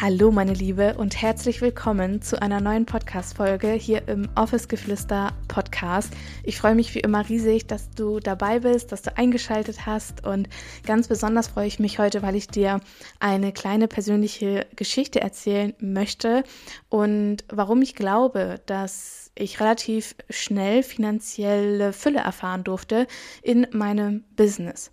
Hallo meine Liebe und herzlich willkommen zu einer neuen Podcast-Folge hier im Office Geflüster Podcast. Ich freue mich wie immer riesig, dass du dabei bist, dass du eingeschaltet hast und ganz besonders freue ich mich heute, weil ich dir eine kleine persönliche Geschichte erzählen möchte und warum ich glaube, dass ich relativ schnell finanzielle Fülle erfahren durfte in meinem Business.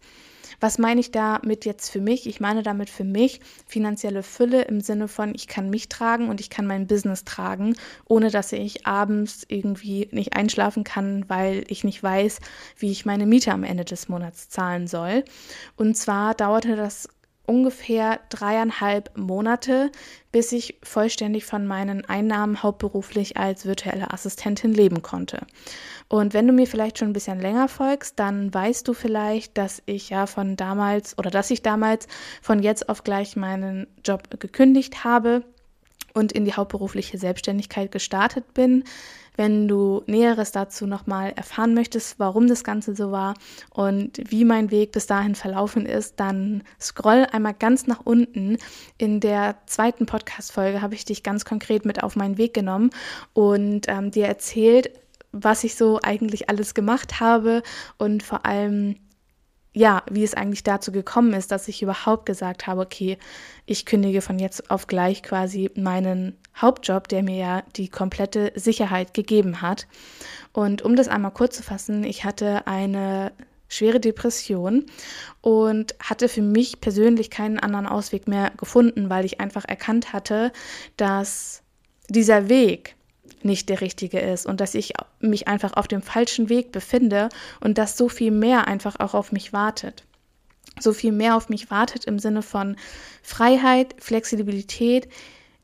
Was meine ich damit jetzt für mich? Ich meine damit für mich finanzielle Fülle im Sinne von, ich kann mich tragen und ich kann mein Business tragen, ohne dass ich abends irgendwie nicht einschlafen kann, weil ich nicht weiß, wie ich meine Miete am Ende des Monats zahlen soll. Und zwar dauerte das ungefähr dreieinhalb Monate, bis ich vollständig von meinen Einnahmen hauptberuflich als virtuelle Assistentin leben konnte. Und wenn du mir vielleicht schon ein bisschen länger folgst, dann weißt du vielleicht, dass ich ja von damals oder dass ich damals von jetzt auf gleich meinen Job gekündigt habe und in die hauptberufliche Selbstständigkeit gestartet bin. Wenn du Näheres dazu nochmal erfahren möchtest, warum das Ganze so war und wie mein Weg bis dahin verlaufen ist, dann scroll einmal ganz nach unten. In der zweiten Podcast-Folge habe ich dich ganz konkret mit auf meinen Weg genommen und ähm, dir erzählt, was ich so eigentlich alles gemacht habe und vor allem, ja, wie es eigentlich dazu gekommen ist, dass ich überhaupt gesagt habe, okay, ich kündige von jetzt auf gleich quasi meinen Hauptjob, der mir ja die komplette Sicherheit gegeben hat. Und um das einmal kurz zu fassen, ich hatte eine schwere Depression und hatte für mich persönlich keinen anderen Ausweg mehr gefunden, weil ich einfach erkannt hatte, dass dieser Weg, nicht der richtige ist und dass ich mich einfach auf dem falschen Weg befinde und dass so viel mehr einfach auch auf mich wartet. So viel mehr auf mich wartet im Sinne von Freiheit, Flexibilität,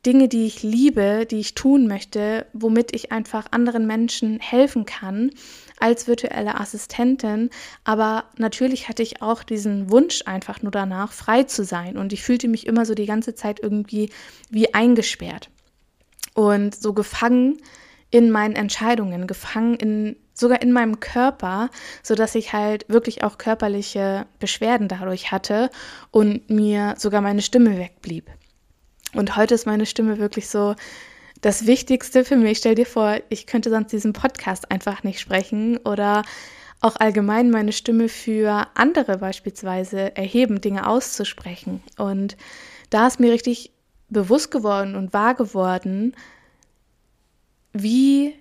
Dinge, die ich liebe, die ich tun möchte, womit ich einfach anderen Menschen helfen kann als virtuelle Assistentin. Aber natürlich hatte ich auch diesen Wunsch einfach nur danach, frei zu sein. Und ich fühlte mich immer so die ganze Zeit irgendwie wie eingesperrt und so gefangen in meinen Entscheidungen, gefangen in sogar in meinem Körper, so dass ich halt wirklich auch körperliche Beschwerden dadurch hatte und mir sogar meine Stimme wegblieb. Und heute ist meine Stimme wirklich so das Wichtigste für mich. Stell dir vor, ich könnte sonst diesen Podcast einfach nicht sprechen oder auch allgemein meine Stimme für andere beispielsweise erheben, Dinge auszusprechen. Und da ist mir richtig bewusst geworden und wahr geworden, wie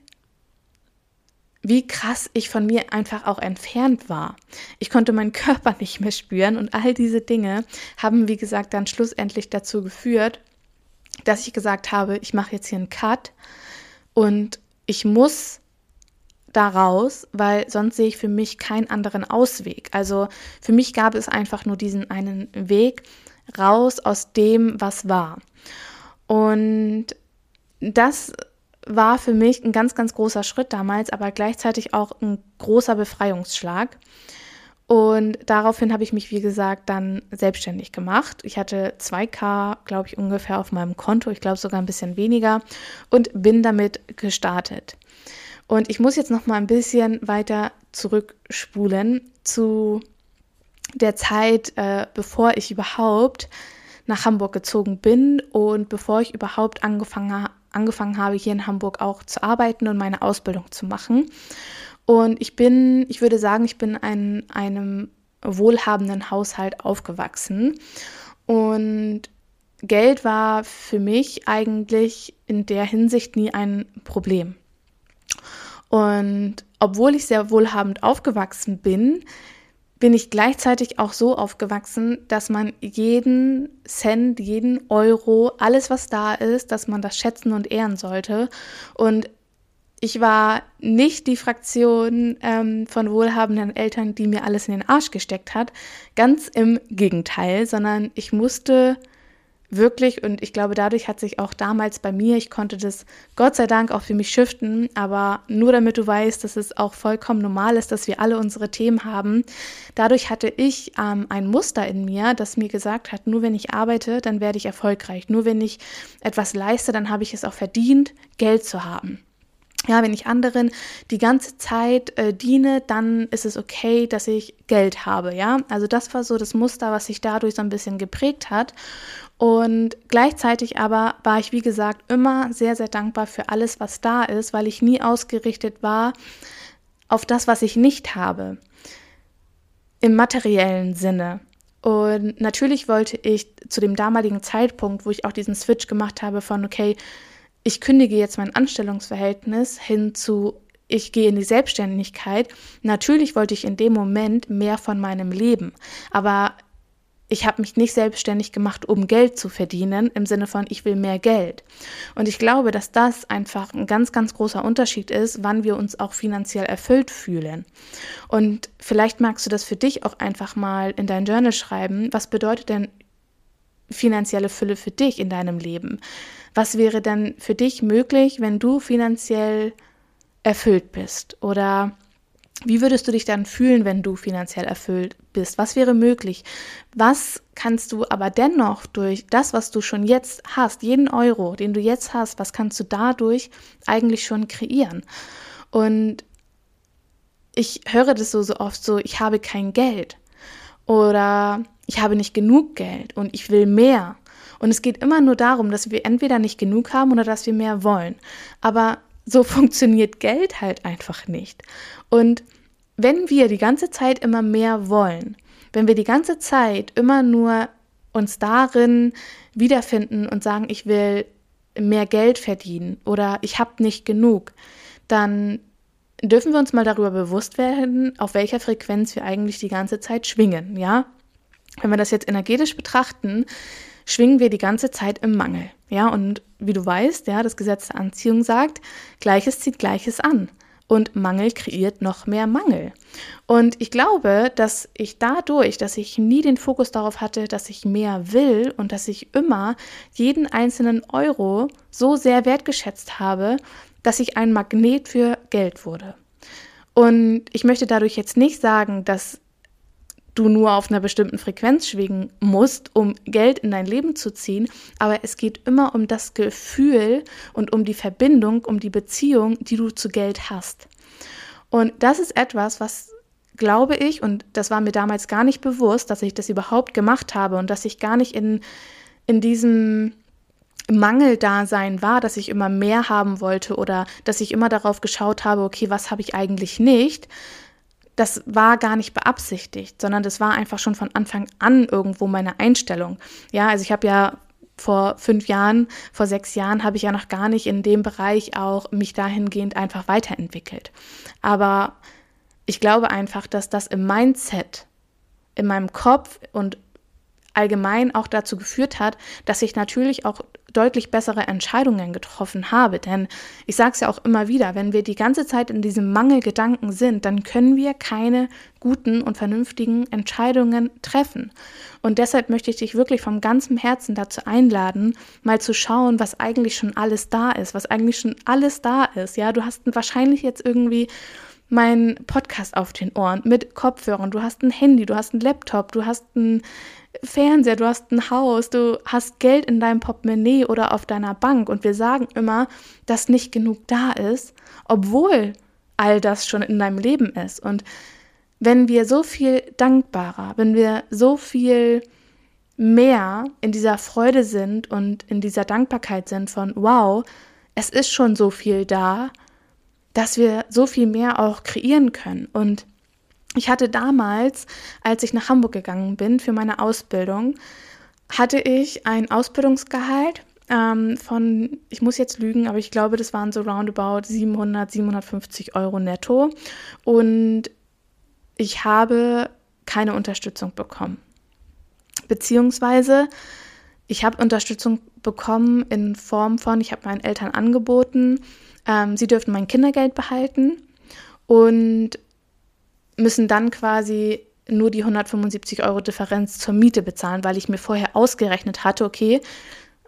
wie krass ich von mir einfach auch entfernt war. Ich konnte meinen Körper nicht mehr spüren und all diese Dinge haben, wie gesagt, dann schlussendlich dazu geführt, dass ich gesagt habe, ich mache jetzt hier einen Cut und ich muss da raus, weil sonst sehe ich für mich keinen anderen Ausweg. Also für mich gab es einfach nur diesen einen Weg raus aus dem, was war. Und das war für mich ein ganz, ganz großer Schritt damals, aber gleichzeitig auch ein großer Befreiungsschlag. Und daraufhin habe ich mich, wie gesagt, dann selbstständig gemacht. Ich hatte 2K, glaube ich, ungefähr auf meinem Konto, ich glaube sogar ein bisschen weniger und bin damit gestartet. Und ich muss jetzt noch mal ein bisschen weiter zurückspulen zu der Zeit, äh, bevor ich überhaupt nach Hamburg gezogen bin und bevor ich überhaupt angefangen, angefangen habe, hier in Hamburg auch zu arbeiten und meine Ausbildung zu machen. Und ich bin, ich würde sagen, ich bin in einem wohlhabenden Haushalt aufgewachsen. Und Geld war für mich eigentlich in der Hinsicht nie ein Problem. Und obwohl ich sehr wohlhabend aufgewachsen bin, bin ich gleichzeitig auch so aufgewachsen, dass man jeden Cent, jeden Euro, alles was da ist, dass man das schätzen und ehren sollte. Und ich war nicht die Fraktion ähm, von wohlhabenden Eltern, die mir alles in den Arsch gesteckt hat. Ganz im Gegenteil, sondern ich musste wirklich, und ich glaube, dadurch hat sich auch damals bei mir, ich konnte das Gott sei Dank auch für mich shiften, aber nur damit du weißt, dass es auch vollkommen normal ist, dass wir alle unsere Themen haben. Dadurch hatte ich ähm, ein Muster in mir, das mir gesagt hat, nur wenn ich arbeite, dann werde ich erfolgreich. Nur wenn ich etwas leiste, dann habe ich es auch verdient, Geld zu haben. Ja, wenn ich anderen die ganze Zeit äh, diene, dann ist es okay, dass ich Geld habe, ja. Also das war so das Muster, was sich dadurch so ein bisschen geprägt hat. Und gleichzeitig aber war ich, wie gesagt, immer sehr, sehr dankbar für alles, was da ist, weil ich nie ausgerichtet war auf das, was ich nicht habe. Im materiellen Sinne. Und natürlich wollte ich zu dem damaligen Zeitpunkt, wo ich auch diesen Switch gemacht habe von, okay, ich kündige jetzt mein Anstellungsverhältnis hin zu, ich gehe in die Selbstständigkeit. Natürlich wollte ich in dem Moment mehr von meinem Leben, aber ich habe mich nicht selbstständig gemacht, um Geld zu verdienen, im Sinne von, ich will mehr Geld. Und ich glaube, dass das einfach ein ganz, ganz großer Unterschied ist, wann wir uns auch finanziell erfüllt fühlen. Und vielleicht magst du das für dich auch einfach mal in dein Journal schreiben. Was bedeutet denn finanzielle Fülle für dich in deinem Leben? Was wäre denn für dich möglich, wenn du finanziell erfüllt bist? Oder wie würdest du dich dann fühlen, wenn du finanziell erfüllt bist? Was wäre möglich? Was kannst du aber dennoch durch das, was du schon jetzt hast, jeden Euro, den du jetzt hast, was kannst du dadurch eigentlich schon kreieren? Und ich höre das so, so oft so, ich habe kein Geld oder ich habe nicht genug Geld und ich will mehr. Und es geht immer nur darum, dass wir entweder nicht genug haben oder dass wir mehr wollen. Aber so funktioniert Geld halt einfach nicht. Und wenn wir die ganze Zeit immer mehr wollen, wenn wir die ganze Zeit immer nur uns darin wiederfinden und sagen, ich will mehr Geld verdienen oder ich habe nicht genug, dann dürfen wir uns mal darüber bewusst werden, auf welcher Frequenz wir eigentlich die ganze Zeit schwingen, ja? Wenn wir das jetzt energetisch betrachten, schwingen wir die ganze Zeit im Mangel. Ja, und wie du weißt, ja, das Gesetz der Anziehung sagt, Gleiches zieht Gleiches an. Und Mangel kreiert noch mehr Mangel. Und ich glaube, dass ich dadurch, dass ich nie den Fokus darauf hatte, dass ich mehr will und dass ich immer jeden einzelnen Euro so sehr wertgeschätzt habe, dass ich ein Magnet für Geld wurde. Und ich möchte dadurch jetzt nicht sagen, dass du nur auf einer bestimmten Frequenz schwingen musst, um Geld in dein Leben zu ziehen, aber es geht immer um das Gefühl und um die Verbindung, um die Beziehung, die du zu Geld hast. Und das ist etwas, was glaube ich, und das war mir damals gar nicht bewusst, dass ich das überhaupt gemacht habe und dass ich gar nicht in, in diesem Mangeldasein war, dass ich immer mehr haben wollte oder dass ich immer darauf geschaut habe, okay, was habe ich eigentlich nicht, das war gar nicht beabsichtigt, sondern das war einfach schon von Anfang an irgendwo meine Einstellung. Ja, also ich habe ja vor fünf Jahren, vor sechs Jahren habe ich ja noch gar nicht in dem Bereich auch mich dahingehend einfach weiterentwickelt. Aber ich glaube einfach, dass das im Mindset, in meinem Kopf und allgemein auch dazu geführt hat, dass ich natürlich auch deutlich bessere Entscheidungen getroffen habe. Denn ich sage es ja auch immer wieder, wenn wir die ganze Zeit in diesem Mangelgedanken sind, dann können wir keine guten und vernünftigen Entscheidungen treffen. Und deshalb möchte ich dich wirklich vom ganzen Herzen dazu einladen, mal zu schauen, was eigentlich schon alles da ist, was eigentlich schon alles da ist. Ja, du hast wahrscheinlich jetzt irgendwie meinen Podcast auf den Ohren mit Kopfhörern, du hast ein Handy, du hast einen Laptop, du hast ein Fernseher, du hast ein Haus, du hast Geld in deinem Portemonnaie oder auf deiner Bank und wir sagen immer, dass nicht genug da ist, obwohl all das schon in deinem Leben ist. Und wenn wir so viel dankbarer, wenn wir so viel mehr in dieser Freude sind und in dieser Dankbarkeit sind von, wow, es ist schon so viel da, dass wir so viel mehr auch kreieren können. Und ich hatte damals, als ich nach Hamburg gegangen bin für meine Ausbildung, hatte ich ein Ausbildungsgehalt ähm, von, ich muss jetzt lügen, aber ich glaube, das waren so roundabout 700, 750 Euro netto. Und ich habe keine Unterstützung bekommen. Beziehungsweise ich habe Unterstützung bekommen in Form von, ich habe meinen Eltern angeboten, ähm, sie dürften mein Kindergeld behalten und müssen dann quasi nur die 175 Euro Differenz zur Miete bezahlen, weil ich mir vorher ausgerechnet hatte, okay,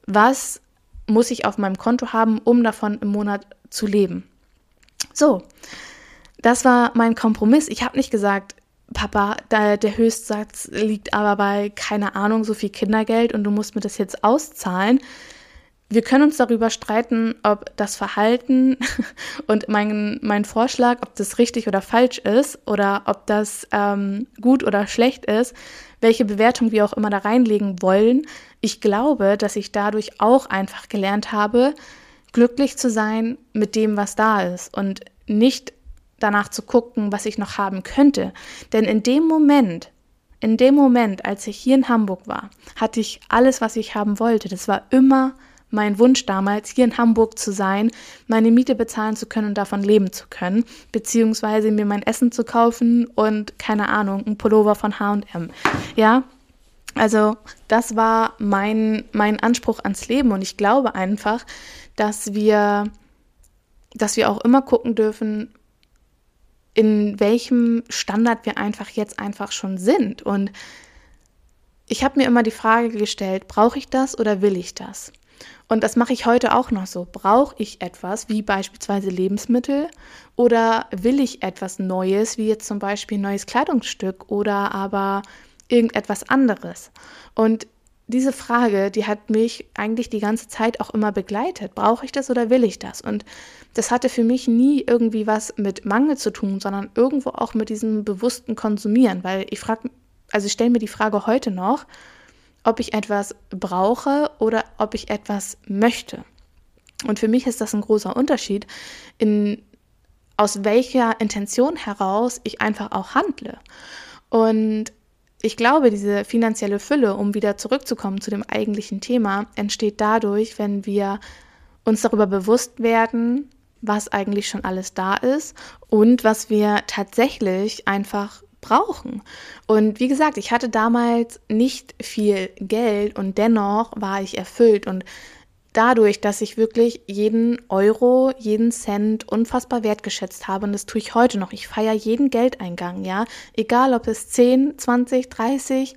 was muss ich auf meinem Konto haben, um davon im Monat zu leben. So, das war mein Kompromiss. Ich habe nicht gesagt, Papa, da, der Höchstsatz liegt aber bei, keine Ahnung, so viel Kindergeld und du musst mir das jetzt auszahlen. Wir können uns darüber streiten, ob das Verhalten und mein, mein Vorschlag, ob das richtig oder falsch ist oder ob das ähm, gut oder schlecht ist, welche Bewertung wir auch immer da reinlegen wollen. Ich glaube, dass ich dadurch auch einfach gelernt habe, glücklich zu sein mit dem, was da ist und nicht danach zu gucken, was ich noch haben könnte. Denn in dem Moment, in dem Moment, als ich hier in Hamburg war, hatte ich alles, was ich haben wollte. Das war immer mein Wunsch damals, hier in Hamburg zu sein, meine Miete bezahlen zu können und davon leben zu können, beziehungsweise mir mein Essen zu kaufen und keine Ahnung, ein Pullover von H&M. Ja, also das war mein, mein Anspruch ans Leben und ich glaube einfach, dass wir, dass wir auch immer gucken dürfen, in welchem Standard wir einfach jetzt einfach schon sind. Und ich habe mir immer die Frage gestellt, brauche ich das oder will ich das? Und das mache ich heute auch noch so. Brauche ich etwas, wie beispielsweise Lebensmittel, oder will ich etwas Neues, wie jetzt zum Beispiel ein neues Kleidungsstück oder aber irgendetwas anderes? Und diese Frage, die hat mich eigentlich die ganze Zeit auch immer begleitet. Brauche ich das oder will ich das? Und das hatte für mich nie irgendwie was mit Mangel zu tun, sondern irgendwo auch mit diesem bewussten Konsumieren, weil ich frage, also ich stelle mir die Frage heute noch, ob ich etwas brauche oder ob ich etwas möchte. Und für mich ist das ein großer Unterschied, in, aus welcher Intention heraus ich einfach auch handle. Und ich glaube, diese finanzielle Fülle, um wieder zurückzukommen zu dem eigentlichen Thema, entsteht dadurch, wenn wir uns darüber bewusst werden, was eigentlich schon alles da ist und was wir tatsächlich einfach brauchen. Und wie gesagt, ich hatte damals nicht viel Geld und dennoch war ich erfüllt und dadurch, dass ich wirklich jeden Euro, jeden Cent unfassbar wertgeschätzt habe und das tue ich heute noch. Ich feiere jeden Geldeingang, ja, egal ob es 10, 20, 30,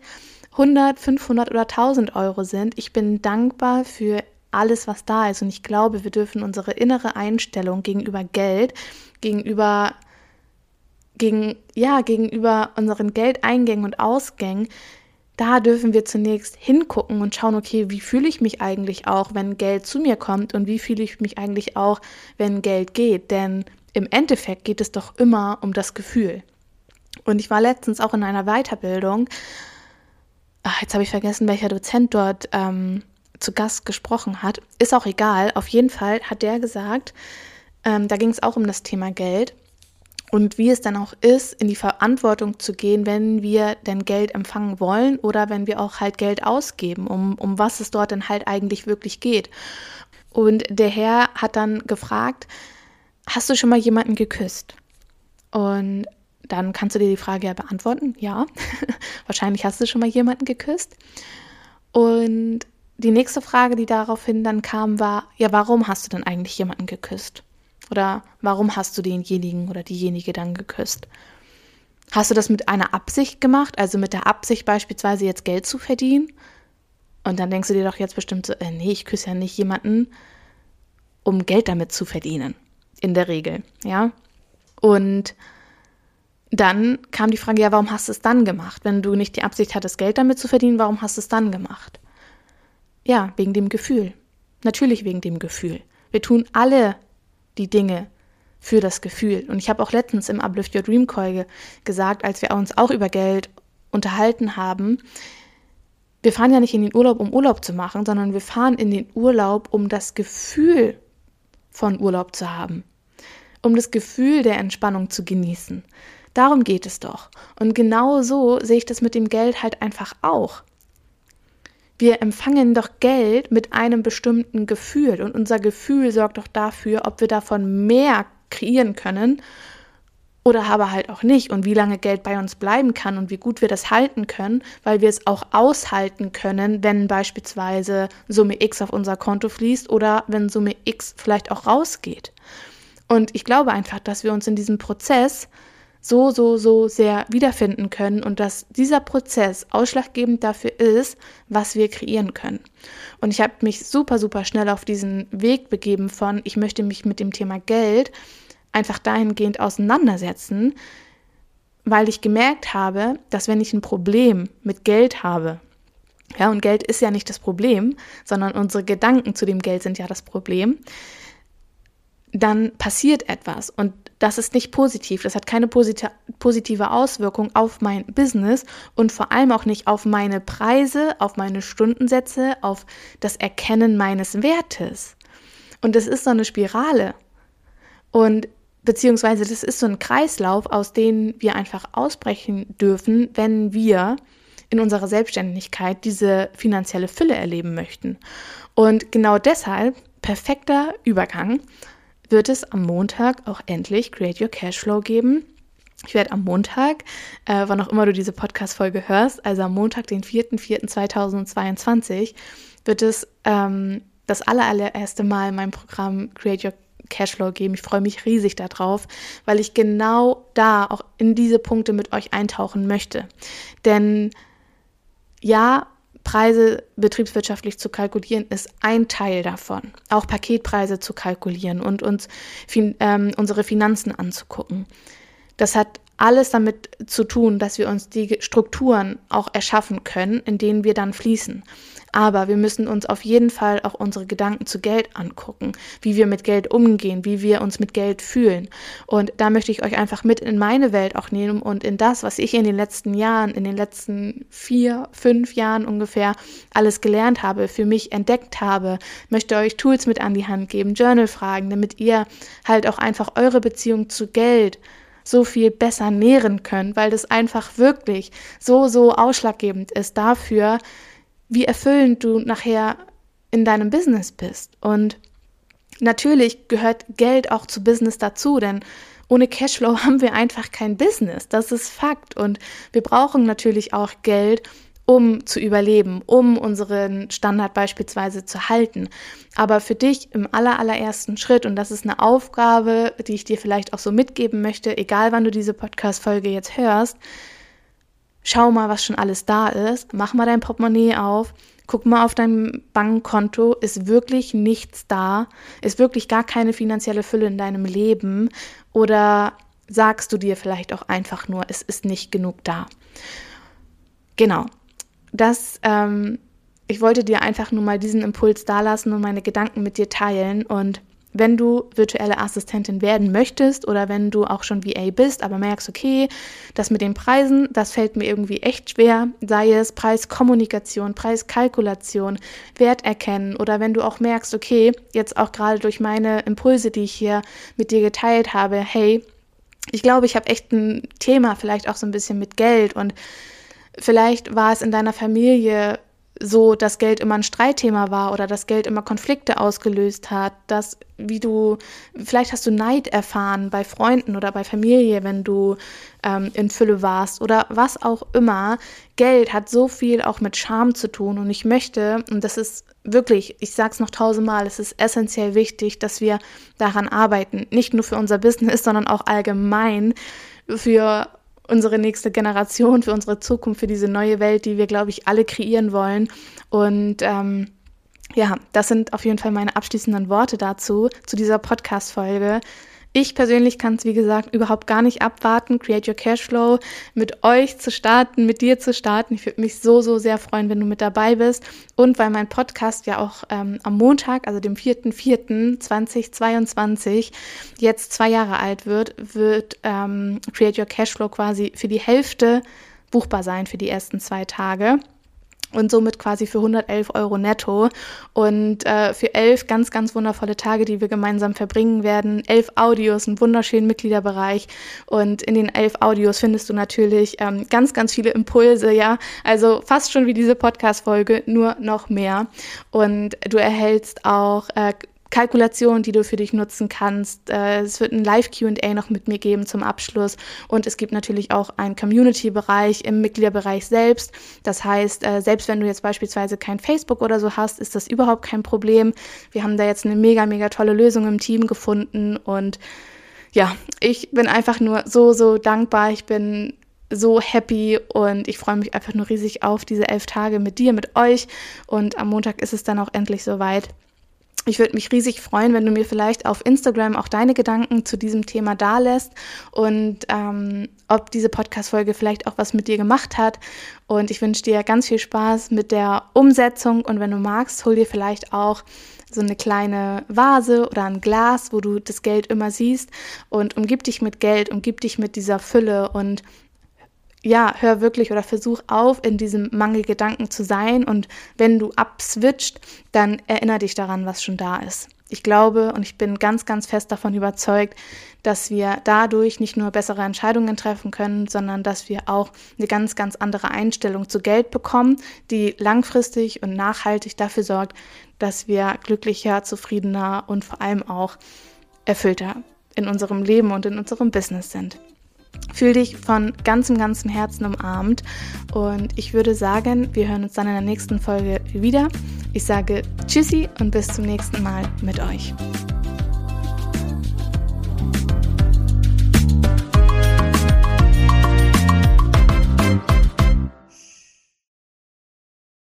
100, 500 oder 1000 Euro sind. Ich bin dankbar für alles, was da ist und ich glaube, wir dürfen unsere innere Einstellung gegenüber Geld, gegenüber gegen, ja, gegenüber unseren Geldeingängen und Ausgängen da dürfen wir zunächst hingucken und schauen, okay, wie fühle ich mich eigentlich auch, wenn Geld zu mir kommt und wie fühle ich mich eigentlich auch, wenn Geld geht. Denn im Endeffekt geht es doch immer um das Gefühl. Und ich war letztens auch in einer Weiterbildung. Ach, jetzt habe ich vergessen, welcher Dozent dort ähm, zu Gast gesprochen hat. Ist auch egal. Auf jeden Fall hat der gesagt, ähm, da ging es auch um das Thema Geld und wie es dann auch ist, in die Verantwortung zu gehen, wenn wir denn Geld empfangen wollen oder wenn wir auch halt Geld ausgeben, um, um was es dort dann halt eigentlich wirklich geht. Und der Herr hat dann gefragt, hast du schon mal jemanden geküsst? Und dann kannst du dir die Frage ja beantworten, ja, wahrscheinlich hast du schon mal jemanden geküsst. Und die nächste Frage, die daraufhin dann kam, war, ja, warum hast du denn eigentlich jemanden geküsst? Oder warum hast du denjenigen oder diejenige dann geküsst? Hast du das mit einer Absicht gemacht, also mit der Absicht beispielsweise jetzt Geld zu verdienen? Und dann denkst du dir doch jetzt bestimmt so, äh, nee, ich küsse ja nicht jemanden, um Geld damit zu verdienen. In der Regel, ja. Und dann kam die Frage, ja, warum hast du es dann gemacht? Wenn du nicht die Absicht hattest, Geld damit zu verdienen, warum hast du es dann gemacht? Ja, wegen dem Gefühl. Natürlich wegen dem Gefühl. Wir tun alle die Dinge für das Gefühl. Und ich habe auch letztens im Uplift Your Dream Call gesagt, als wir uns auch über Geld unterhalten haben, wir fahren ja nicht in den Urlaub, um Urlaub zu machen, sondern wir fahren in den Urlaub, um das Gefühl von Urlaub zu haben, um das Gefühl der Entspannung zu genießen. Darum geht es doch. Und genau so sehe ich das mit dem Geld halt einfach auch. Wir empfangen doch Geld mit einem bestimmten Gefühl und unser Gefühl sorgt doch dafür, ob wir davon mehr kreieren können oder aber halt auch nicht und wie lange Geld bei uns bleiben kann und wie gut wir das halten können, weil wir es auch aushalten können, wenn beispielsweise Summe X auf unser Konto fließt oder wenn Summe X vielleicht auch rausgeht. Und ich glaube einfach, dass wir uns in diesem Prozess so, so, so sehr wiederfinden können und dass dieser Prozess ausschlaggebend dafür ist, was wir kreieren können. Und ich habe mich super, super schnell auf diesen Weg begeben von, ich möchte mich mit dem Thema Geld einfach dahingehend auseinandersetzen, weil ich gemerkt habe, dass wenn ich ein Problem mit Geld habe, ja, und Geld ist ja nicht das Problem, sondern unsere Gedanken zu dem Geld sind ja das Problem, dann passiert etwas und das ist nicht positiv. Das hat keine positive Auswirkung auf mein Business und vor allem auch nicht auf meine Preise, auf meine Stundensätze, auf das Erkennen meines Wertes. Und das ist so eine Spirale. Und beziehungsweise das ist so ein Kreislauf, aus dem wir einfach ausbrechen dürfen, wenn wir in unserer Selbstständigkeit diese finanzielle Fülle erleben möchten. Und genau deshalb, perfekter Übergang, wird es am Montag auch endlich Create Your Cashflow geben. Ich werde am Montag, äh, wann auch immer du diese Podcast-Folge hörst, also am Montag, den 4.4.2022, wird es ähm, das allererste Mal mein Programm Create Your Cashflow geben. Ich freue mich riesig darauf, weil ich genau da auch in diese Punkte mit euch eintauchen möchte. Denn ja, Preise betriebswirtschaftlich zu kalkulieren, ist ein Teil davon. Auch Paketpreise zu kalkulieren und uns fin ähm, unsere Finanzen anzugucken. Das hat alles damit zu tun, dass wir uns die Strukturen auch erschaffen können, in denen wir dann fließen. Aber wir müssen uns auf jeden Fall auch unsere Gedanken zu Geld angucken, wie wir mit Geld umgehen, wie wir uns mit Geld fühlen. Und da möchte ich euch einfach mit in meine Welt auch nehmen und in das, was ich in den letzten Jahren, in den letzten vier, fünf Jahren ungefähr alles gelernt habe, für mich entdeckt habe, möchte euch Tools mit an die Hand geben, Journal-Fragen, damit ihr halt auch einfach eure Beziehung zu Geld so viel besser nähren könnt, weil das einfach wirklich so, so ausschlaggebend ist dafür, wie erfüllend du nachher in deinem Business bist. Und natürlich gehört Geld auch zu Business dazu, denn ohne Cashflow haben wir einfach kein Business. Das ist Fakt. Und wir brauchen natürlich auch Geld, um zu überleben, um unseren Standard beispielsweise zu halten. Aber für dich im aller, allerersten Schritt, und das ist eine Aufgabe, die ich dir vielleicht auch so mitgeben möchte, egal wann du diese Podcast-Folge jetzt hörst, schau mal, was schon alles da ist, mach mal dein Portemonnaie auf, guck mal auf dein Bankkonto, ist wirklich nichts da, ist wirklich gar keine finanzielle Fülle in deinem Leben. Oder sagst du dir vielleicht auch einfach nur, es ist nicht genug da. Genau, das, ähm, ich wollte dir einfach nur mal diesen Impuls dalassen und meine Gedanken mit dir teilen und wenn du virtuelle Assistentin werden möchtest oder wenn du auch schon VA bist, aber merkst, okay, das mit den Preisen, das fällt mir irgendwie echt schwer, sei es Preiskommunikation, Preiskalkulation, Wert erkennen oder wenn du auch merkst, okay, jetzt auch gerade durch meine Impulse, die ich hier mit dir geteilt habe, hey, ich glaube, ich habe echt ein Thema, vielleicht auch so ein bisschen mit Geld und vielleicht war es in deiner Familie so, dass Geld immer ein Streitthema war oder dass Geld immer Konflikte ausgelöst hat, dass wie du, vielleicht hast du Neid erfahren bei Freunden oder bei Familie, wenn du ähm, in Fülle warst oder was auch immer. Geld hat so viel auch mit Scham zu tun und ich möchte, und das ist wirklich, ich sag's noch tausendmal, es ist essentiell wichtig, dass wir daran arbeiten, nicht nur für unser Business, sondern auch allgemein für unsere nächste Generation, für unsere Zukunft, für diese neue Welt, die wir, glaube ich, alle kreieren wollen. Und ähm, ja, das sind auf jeden Fall meine abschließenden Worte dazu, zu dieser Podcast-Folge. Ich persönlich kann es, wie gesagt, überhaupt gar nicht abwarten, Create Your Cashflow mit euch zu starten, mit dir zu starten. Ich würde mich so, so sehr freuen, wenn du mit dabei bist. Und weil mein Podcast ja auch ähm, am Montag, also dem 4.4.2022, jetzt zwei Jahre alt wird, wird ähm, Create Your Cashflow quasi für die Hälfte buchbar sein für die ersten zwei Tage und somit quasi für 111 Euro netto. Und äh, für elf ganz, ganz wundervolle Tage, die wir gemeinsam verbringen werden. Elf Audios, einen wunderschönen Mitgliederbereich. Und in den elf Audios findest du natürlich ähm, ganz, ganz viele Impulse, ja, also fast schon wie diese Podcast-Folge, nur noch mehr. Und du erhältst auch äh, Kalkulation, die du für dich nutzen kannst. Äh, es wird ein Live-QA noch mit mir geben zum Abschluss. Und es gibt natürlich auch einen Community-Bereich im Mitgliederbereich selbst. Das heißt, äh, selbst wenn du jetzt beispielsweise kein Facebook oder so hast, ist das überhaupt kein Problem. Wir haben da jetzt eine mega, mega tolle Lösung im Team gefunden und ja, ich bin einfach nur so, so dankbar. Ich bin so happy und ich freue mich einfach nur riesig auf diese elf Tage mit dir, mit euch. Und am Montag ist es dann auch endlich soweit. Ich würde mich riesig freuen, wenn du mir vielleicht auf Instagram auch deine Gedanken zu diesem Thema da lässt und ähm, ob diese Podcast-Folge vielleicht auch was mit dir gemacht hat. Und ich wünsche dir ganz viel Spaß mit der Umsetzung und wenn du magst, hol dir vielleicht auch so eine kleine Vase oder ein Glas, wo du das Geld immer siehst und umgib dich mit Geld, umgib dich mit dieser Fülle und ja, hör wirklich oder versuch auf, in diesem Mangelgedanken zu sein. Und wenn du abswitcht, dann erinnere dich daran, was schon da ist. Ich glaube und ich bin ganz, ganz fest davon überzeugt, dass wir dadurch nicht nur bessere Entscheidungen treffen können, sondern dass wir auch eine ganz, ganz andere Einstellung zu Geld bekommen, die langfristig und nachhaltig dafür sorgt, dass wir glücklicher, zufriedener und vor allem auch erfüllter in unserem Leben und in unserem Business sind. Fühl dich von ganzem, ganzem Herzen umarmt und ich würde sagen, wir hören uns dann in der nächsten Folge wieder. Ich sage Tschüssi und bis zum nächsten Mal mit euch.